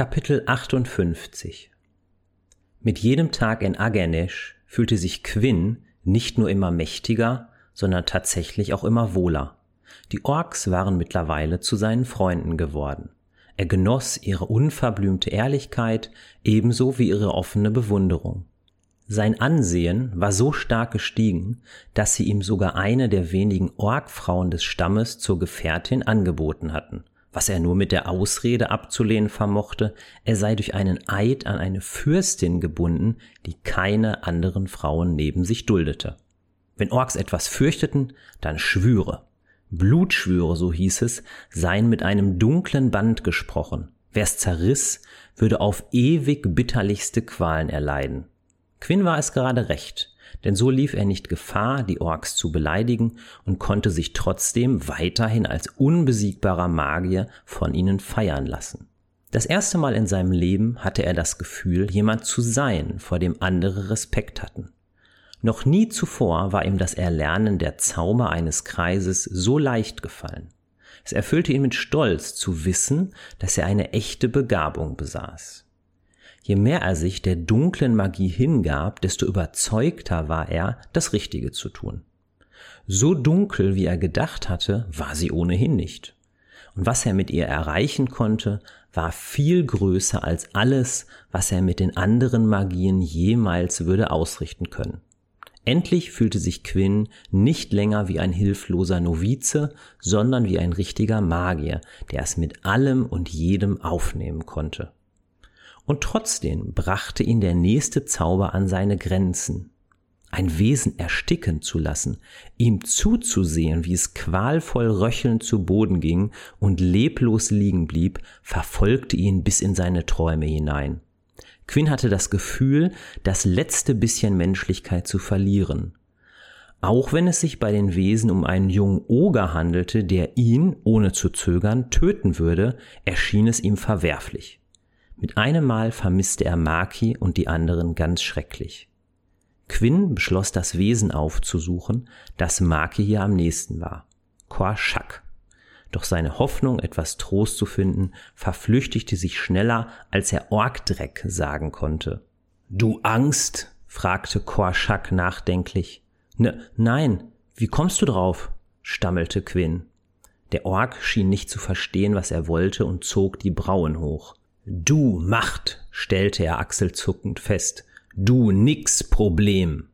Kapitel 58 Mit jedem Tag in Agernesh fühlte sich Quinn nicht nur immer mächtiger, sondern tatsächlich auch immer wohler. Die Orks waren mittlerweile zu seinen Freunden geworden. Er genoss ihre unverblümte Ehrlichkeit ebenso wie ihre offene Bewunderung. Sein Ansehen war so stark gestiegen, dass sie ihm sogar eine der wenigen Orkfrauen des Stammes zur Gefährtin angeboten hatten was er nur mit der Ausrede abzulehnen vermochte, er sei durch einen Eid an eine Fürstin gebunden, die keine anderen Frauen neben sich duldete. Wenn Orks etwas fürchteten, dann Schwüre. Blutschwüre, so hieß es, seien mit einem dunklen Band gesprochen. Wer's zerriss, würde auf ewig bitterlichste Qualen erleiden. Quinn war es gerade recht denn so lief er nicht Gefahr, die Orks zu beleidigen und konnte sich trotzdem weiterhin als unbesiegbarer Magier von ihnen feiern lassen. Das erste Mal in seinem Leben hatte er das Gefühl, jemand zu sein, vor dem andere Respekt hatten. Noch nie zuvor war ihm das Erlernen der Zauber eines Kreises so leicht gefallen. Es erfüllte ihn mit Stolz zu wissen, dass er eine echte Begabung besaß. Je mehr er sich der dunklen Magie hingab, desto überzeugter war er, das Richtige zu tun. So dunkel, wie er gedacht hatte, war sie ohnehin nicht. Und was er mit ihr erreichen konnte, war viel größer als alles, was er mit den anderen Magien jemals würde ausrichten können. Endlich fühlte sich Quinn nicht länger wie ein hilfloser Novize, sondern wie ein richtiger Magier, der es mit allem und jedem aufnehmen konnte. Und trotzdem brachte ihn der nächste Zauber an seine Grenzen. Ein Wesen ersticken zu lassen, ihm zuzusehen, wie es qualvoll röchelnd zu Boden ging und leblos liegen blieb, verfolgte ihn bis in seine Träume hinein. Quinn hatte das Gefühl, das letzte bisschen Menschlichkeit zu verlieren. Auch wenn es sich bei den Wesen um einen jungen Oger handelte, der ihn, ohne zu zögern, töten würde, erschien es ihm verwerflich. Mit einem Mal vermisste er Maki und die anderen ganz schrecklich. Quinn beschloss das Wesen aufzusuchen, das Maki hier am nächsten war. Korschak. Doch seine Hoffnung, etwas Trost zu finden, verflüchtigte sich schneller, als er Orkdreck sagen konnte. Du Angst? fragte Korschak nachdenklich. Ne, nein, wie kommst du drauf? stammelte Quinn. Der Ork schien nicht zu verstehen, was er wollte und zog die Brauen hoch. Du Macht, stellte er achselzuckend fest. Du nix Problem.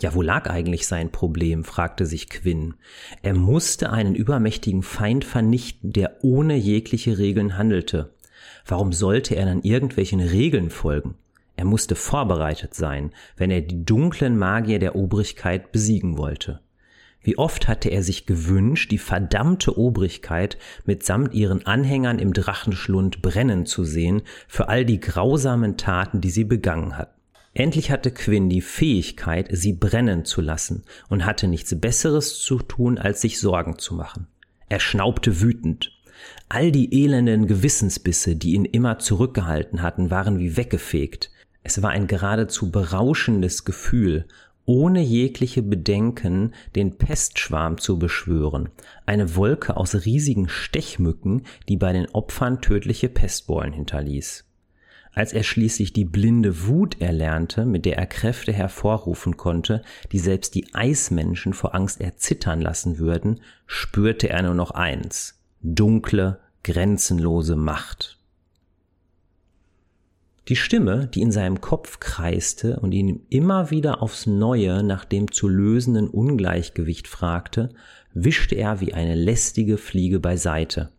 Ja, wo lag eigentlich sein Problem? fragte sich Quinn. Er musste einen übermächtigen Feind vernichten, der ohne jegliche Regeln handelte. Warum sollte er dann irgendwelchen Regeln folgen? Er musste vorbereitet sein, wenn er die dunklen Magier der Obrigkeit besiegen wollte. Wie oft hatte er sich gewünscht, die verdammte Obrigkeit mitsamt ihren Anhängern im Drachenschlund brennen zu sehen für all die grausamen Taten, die sie begangen hat. Endlich hatte Quinn die Fähigkeit, sie brennen zu lassen und hatte nichts Besseres zu tun, als sich Sorgen zu machen. Er schnaubte wütend. All die elenden Gewissensbisse, die ihn immer zurückgehalten hatten, waren wie weggefegt. Es war ein geradezu berauschendes Gefühl, ohne jegliche Bedenken den Pestschwarm zu beschwören, eine Wolke aus riesigen Stechmücken, die bei den Opfern tödliche Pestbeulen hinterließ. Als er schließlich die blinde Wut erlernte, mit der er Kräfte hervorrufen konnte, die selbst die Eismenschen vor Angst erzittern lassen würden, spürte er nur noch eins dunkle, grenzenlose Macht. Die Stimme, die in seinem Kopf kreiste und ihn immer wieder aufs Neue nach dem zu lösenden Ungleichgewicht fragte, wischte er wie eine lästige Fliege beiseite.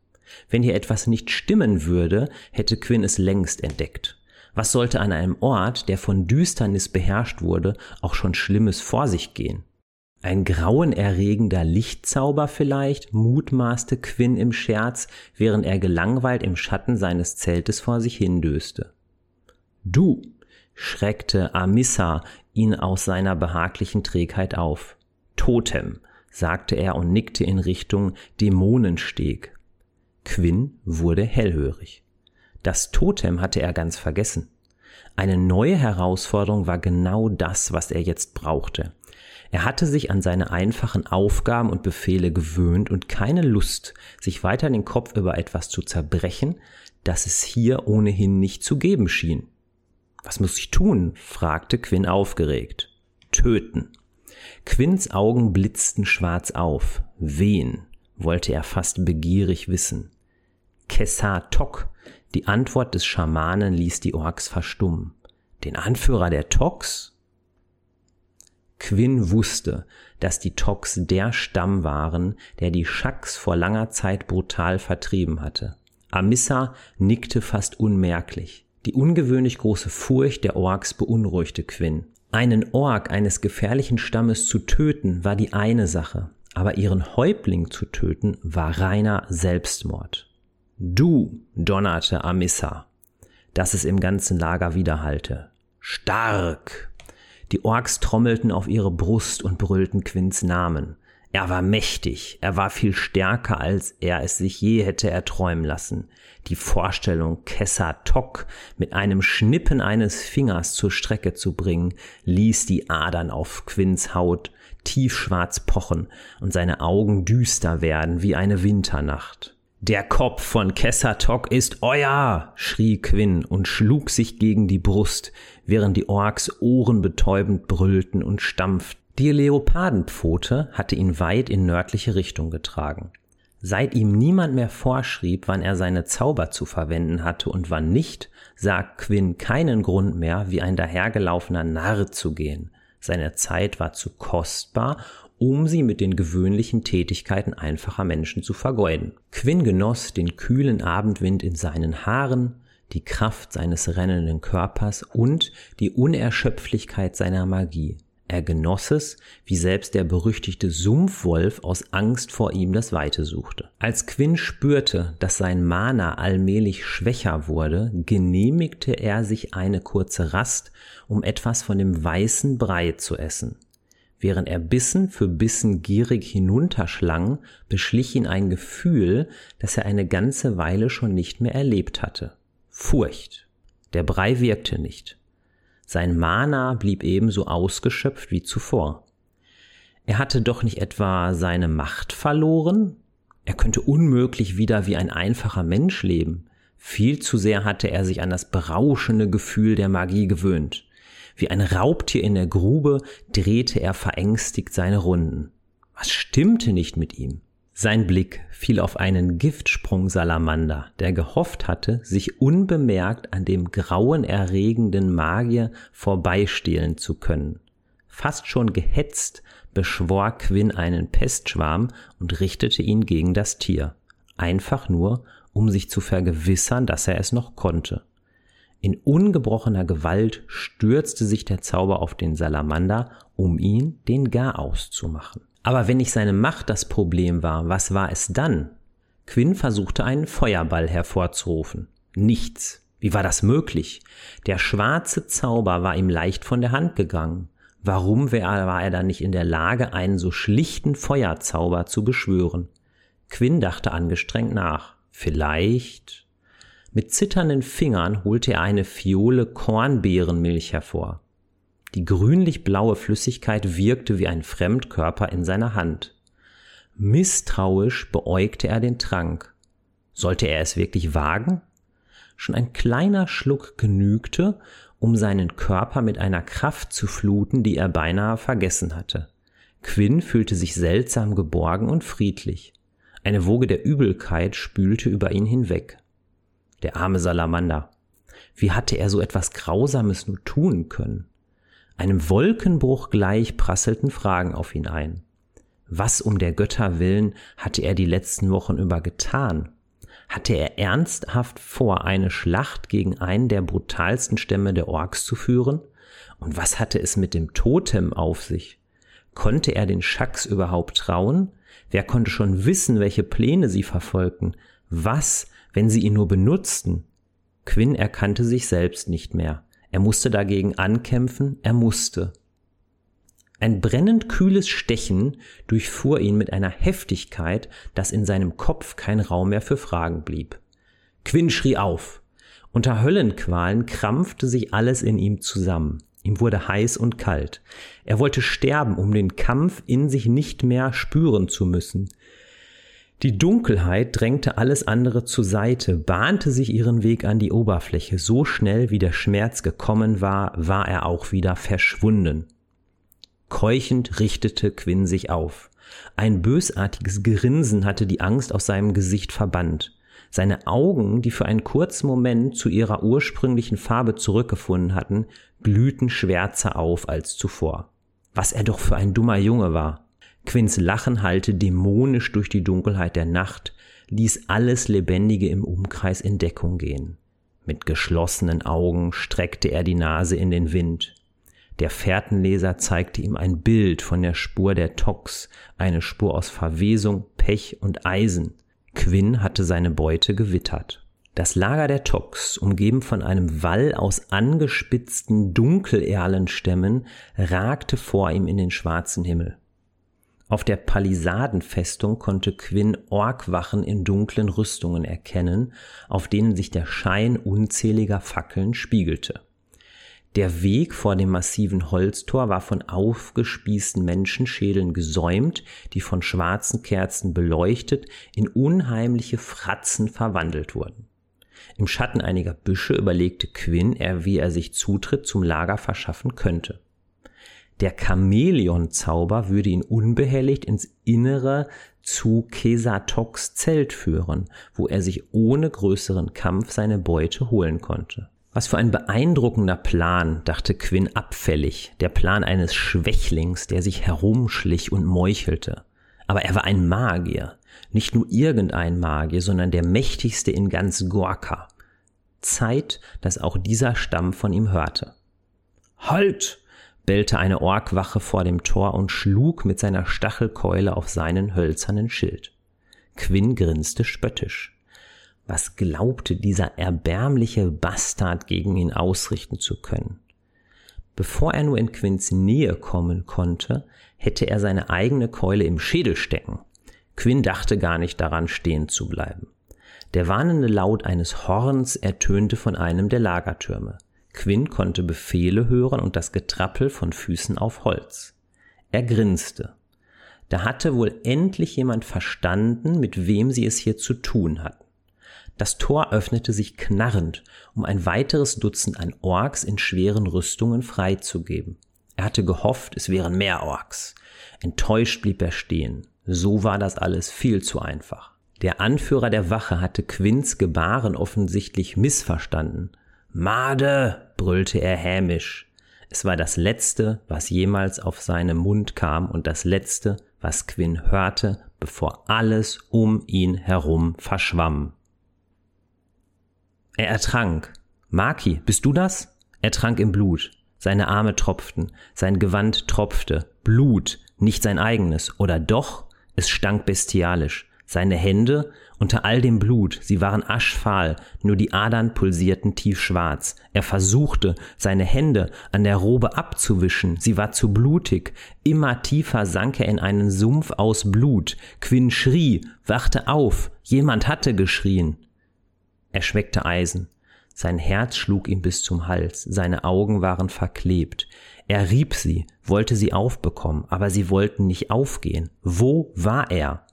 Wenn hier etwas nicht stimmen würde, hätte Quinn es längst entdeckt. Was sollte an einem Ort, der von Düsternis beherrscht wurde, auch schon Schlimmes vor sich gehen? Ein grauenerregender Lichtzauber vielleicht, mutmaßte Quinn im Scherz, während er gelangweilt im Schatten seines Zeltes vor sich hindöste. Du, schreckte Amissa ihn aus seiner behaglichen Trägheit auf. Totem, sagte er und nickte in Richtung Dämonensteg. Quinn wurde hellhörig. Das Totem hatte er ganz vergessen. Eine neue Herausforderung war genau das, was er jetzt brauchte. Er hatte sich an seine einfachen Aufgaben und Befehle gewöhnt und keine Lust, sich weiter den Kopf über etwas zu zerbrechen, das es hier ohnehin nicht zu geben schien. Was muss ich tun? fragte Quinn aufgeregt. Töten. Quinns Augen blitzten schwarz auf. Wen? wollte er fast begierig wissen. Kessa-Tok. Die Antwort des Schamanen ließ die Orks verstummen. Den Anführer der Toks? Quinn wusste, dass die Toks der Stamm waren, der die Shaks vor langer Zeit brutal vertrieben hatte. Amissa nickte fast unmerklich. Die ungewöhnlich große Furcht der Orks beunruhigte Quinn. Einen Ork eines gefährlichen Stammes zu töten war die eine Sache, aber ihren Häuptling zu töten war reiner Selbstmord. Du, donnerte Amissa, dass es im ganzen Lager widerhallte. Stark! Die Orks trommelten auf ihre Brust und brüllten Quinns Namen. Er war mächtig, er war viel stärker, als er es sich je hätte erträumen lassen. Die Vorstellung, Kessa Tok mit einem Schnippen eines Fingers zur Strecke zu bringen, ließ die Adern auf Quinns Haut tiefschwarz pochen und seine Augen düster werden wie eine Winternacht. Der Kopf von Kessatok ist euer, schrie Quinn und schlug sich gegen die Brust, während die Orks ohrenbetäubend brüllten und stampften. Die Leopardenpfote hatte ihn weit in nördliche Richtung getragen. Seit ihm niemand mehr vorschrieb, wann er seine Zauber zu verwenden hatte und wann nicht, sah Quinn keinen Grund mehr, wie ein dahergelaufener Narr zu gehen. Seine Zeit war zu kostbar, um sie mit den gewöhnlichen Tätigkeiten einfacher Menschen zu vergeuden. Quinn genoss den kühlen Abendwind in seinen Haaren, die Kraft seines rennenden Körpers und die Unerschöpflichkeit seiner Magie. Er genoss es, wie selbst der berüchtigte Sumpfwolf aus Angst vor ihm das Weite suchte. Als Quinn spürte, dass sein Mana allmählich schwächer wurde, genehmigte er sich eine kurze Rast, um etwas von dem weißen Brei zu essen. Während er Bissen für Bissen gierig hinunterschlang, beschlich ihn ein Gefühl, das er eine ganze Weile schon nicht mehr erlebt hatte. Furcht. Der Brei wirkte nicht. Sein Mana blieb ebenso ausgeschöpft wie zuvor. Er hatte doch nicht etwa seine Macht verloren? Er könnte unmöglich wieder wie ein einfacher Mensch leben. Viel zu sehr hatte er sich an das berauschende Gefühl der Magie gewöhnt. Wie ein Raubtier in der Grube drehte er verängstigt seine Runden. Was stimmte nicht mit ihm? Sein Blick fiel auf einen Giftsprungsalamander, der gehofft hatte, sich unbemerkt an dem grauenerregenden Magier vorbeistehlen zu können. Fast schon gehetzt beschwor Quinn einen Pestschwarm und richtete ihn gegen das Tier. Einfach nur, um sich zu vergewissern, dass er es noch konnte. In ungebrochener Gewalt stürzte sich der Zauber auf den Salamander, um ihn den Garaus zu machen. Aber wenn nicht seine Macht das Problem war, was war es dann? Quinn versuchte einen Feuerball hervorzurufen. Nichts. Wie war das möglich? Der schwarze Zauber war ihm leicht von der Hand gegangen. Warum war er dann nicht in der Lage, einen so schlichten Feuerzauber zu beschwören? Quinn dachte angestrengt nach. Vielleicht. Mit zitternden Fingern holte er eine Fiole Kornbeerenmilch hervor. Die grünlich-blaue Flüssigkeit wirkte wie ein Fremdkörper in seiner Hand. Misstrauisch beäugte er den Trank. Sollte er es wirklich wagen? Schon ein kleiner Schluck genügte, um seinen Körper mit einer Kraft zu fluten, die er beinahe vergessen hatte. Quinn fühlte sich seltsam geborgen und friedlich. Eine Woge der Übelkeit spülte über ihn hinweg. Der arme Salamander. Wie hatte er so etwas Grausames nur tun können? Einem Wolkenbruch gleich prasselten Fragen auf ihn ein. Was um der Götter willen hatte er die letzten Wochen über getan? Hatte er ernsthaft vor, eine Schlacht gegen einen der brutalsten Stämme der Orks zu führen? Und was hatte es mit dem Totem auf sich? Konnte er den Schacks überhaupt trauen? Wer konnte schon wissen, welche Pläne sie verfolgten? Was, wenn sie ihn nur benutzten? Quinn erkannte sich selbst nicht mehr. Er musste dagegen ankämpfen, er musste. Ein brennend kühles Stechen durchfuhr ihn mit einer Heftigkeit, dass in seinem Kopf kein Raum mehr für Fragen blieb. Quinn schrie auf. Unter Höllenqualen krampfte sich alles in ihm zusammen. Ihm wurde heiß und kalt. Er wollte sterben, um den Kampf in sich nicht mehr spüren zu müssen. Die Dunkelheit drängte alles andere zur Seite, bahnte sich ihren Weg an die Oberfläche. So schnell wie der Schmerz gekommen war, war er auch wieder verschwunden. Keuchend richtete Quinn sich auf. Ein bösartiges Grinsen hatte die Angst aus seinem Gesicht verbannt. Seine Augen, die für einen kurzen Moment zu ihrer ursprünglichen Farbe zurückgefunden hatten, glühten schwärzer auf als zuvor. Was er doch für ein dummer Junge war. Quinns Lachen hallte dämonisch durch die Dunkelheit der Nacht, ließ alles Lebendige im Umkreis in Deckung gehen. Mit geschlossenen Augen streckte er die Nase in den Wind. Der Fährtenleser zeigte ihm ein Bild von der Spur der Tox, eine Spur aus Verwesung, Pech und Eisen. Quinn hatte seine Beute gewittert. Das Lager der Tox, umgeben von einem Wall aus angespitzten Dunkelerlenstämmen, ragte vor ihm in den schwarzen Himmel. Auf der Palisadenfestung konnte Quinn Orkwachen in dunklen Rüstungen erkennen, auf denen sich der Schein unzähliger Fackeln spiegelte. Der Weg vor dem massiven Holztor war von aufgespießten Menschenschädeln gesäumt, die von schwarzen Kerzen beleuchtet in unheimliche Fratzen verwandelt wurden. Im Schatten einiger Büsche überlegte Quinn, er, wie er sich Zutritt zum Lager verschaffen könnte. Der Chamäleon-Zauber würde ihn unbehelligt ins Innere zu Kesatoks Zelt führen, wo er sich ohne größeren Kampf seine Beute holen konnte. Was für ein beeindruckender Plan, dachte Quinn abfällig, der Plan eines Schwächlings, der sich herumschlich und meuchelte. Aber er war ein Magier, nicht nur irgendein Magier, sondern der mächtigste in ganz Gorka. Zeit, dass auch dieser Stamm von ihm hörte. Halt! Bellte eine Orkwache vor dem Tor und schlug mit seiner Stachelkeule auf seinen hölzernen Schild. Quinn grinste spöttisch. Was glaubte dieser erbärmliche Bastard gegen ihn ausrichten zu können? Bevor er nur in Quinns Nähe kommen konnte, hätte er seine eigene Keule im Schädel stecken. Quinn dachte gar nicht daran, stehen zu bleiben. Der warnende Laut eines Horns ertönte von einem der Lagertürme. Quinn konnte Befehle hören und das Getrappel von Füßen auf Holz. Er grinste. Da hatte wohl endlich jemand verstanden, mit wem sie es hier zu tun hatten. Das Tor öffnete sich knarrend, um ein weiteres Dutzend an Orks in schweren Rüstungen freizugeben. Er hatte gehofft, es wären mehr Orks. Enttäuscht blieb er stehen. So war das alles viel zu einfach. Der Anführer der Wache hatte Quinns Gebaren offensichtlich missverstanden. Made, brüllte er hämisch. Es war das Letzte, was jemals auf seinem Mund kam und das Letzte, was Quinn hörte, bevor alles um ihn herum verschwamm. Er ertrank. Maki, bist du das? Er trank im Blut. Seine Arme tropften, sein Gewand tropfte. Blut, nicht sein eigenes. Oder doch? Es stank bestialisch. Seine Hände, unter all dem Blut, sie waren aschfahl, nur die Adern pulsierten tiefschwarz. Er versuchte, seine Hände an der Robe abzuwischen, sie war zu blutig. Immer tiefer sank er in einen Sumpf aus Blut. Quinn schrie, wachte auf, jemand hatte geschrien. Er schmeckte Eisen. Sein Herz schlug ihm bis zum Hals, seine Augen waren verklebt. Er rieb sie, wollte sie aufbekommen, aber sie wollten nicht aufgehen. Wo war er?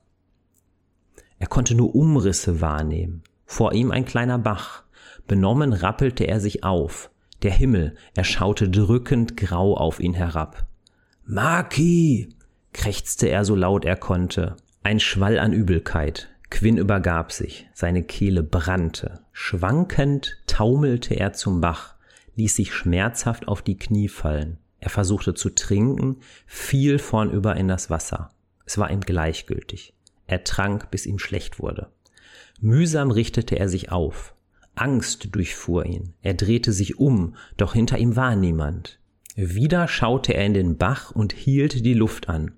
Er konnte nur Umrisse wahrnehmen. Vor ihm ein kleiner Bach. Benommen rappelte er sich auf. Der Himmel, er schaute drückend grau auf ihn herab. Maki! krächzte er so laut er konnte. Ein Schwall an Übelkeit. Quinn übergab sich, seine Kehle brannte. Schwankend taumelte er zum Bach, ließ sich schmerzhaft auf die Knie fallen. Er versuchte zu trinken, fiel vornüber in das Wasser. Es war ihm gleichgültig. Er trank, bis ihm schlecht wurde. Mühsam richtete er sich auf. Angst durchfuhr ihn. Er drehte sich um, doch hinter ihm war niemand. Wieder schaute er in den Bach und hielt die Luft an.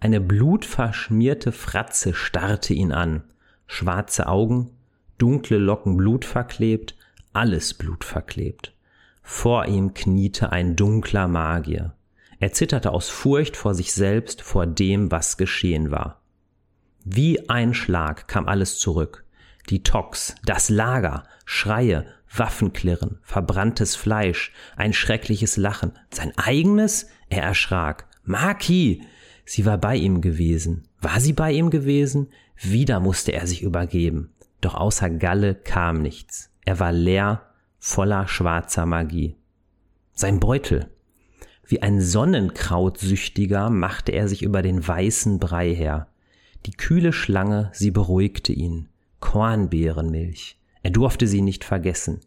Eine blutverschmierte Fratze starrte ihn an schwarze Augen, dunkle Locken blutverklebt, alles blutverklebt. Vor ihm kniete ein dunkler Magier. Er zitterte aus Furcht vor sich selbst, vor dem, was geschehen war. Wie ein Schlag kam alles zurück. Die Tox, das Lager, Schreie, Waffenklirren, verbranntes Fleisch, ein schreckliches Lachen. Sein eigenes? Er erschrak. Maki! Sie war bei ihm gewesen. War sie bei ihm gewesen? Wieder musste er sich übergeben. Doch außer Galle kam nichts. Er war leer, voller schwarzer Magie. Sein Beutel. Wie ein Sonnenkrautsüchtiger machte er sich über den weißen Brei her. Die kühle Schlange, sie beruhigte ihn. Kornbeerenmilch. Er durfte sie nicht vergessen.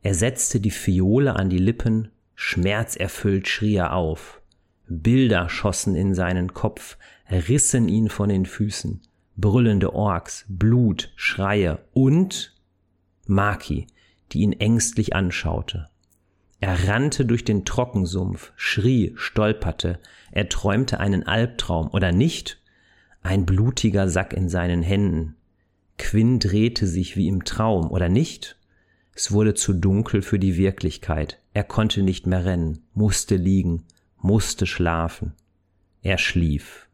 Er setzte die Fiole an die Lippen, schmerzerfüllt schrie er auf. Bilder schossen in seinen Kopf, rissen ihn von den Füßen. Brüllende Orks, Blut, Schreie und Maki, die ihn ängstlich anschaute. Er rannte durch den Trockensumpf, schrie, stolperte, er träumte einen Albtraum oder nicht? Ein blutiger Sack in seinen Händen. Quinn drehte sich wie im Traum oder nicht? Es wurde zu dunkel für die Wirklichkeit. Er konnte nicht mehr rennen, musste liegen, musste schlafen. Er schlief.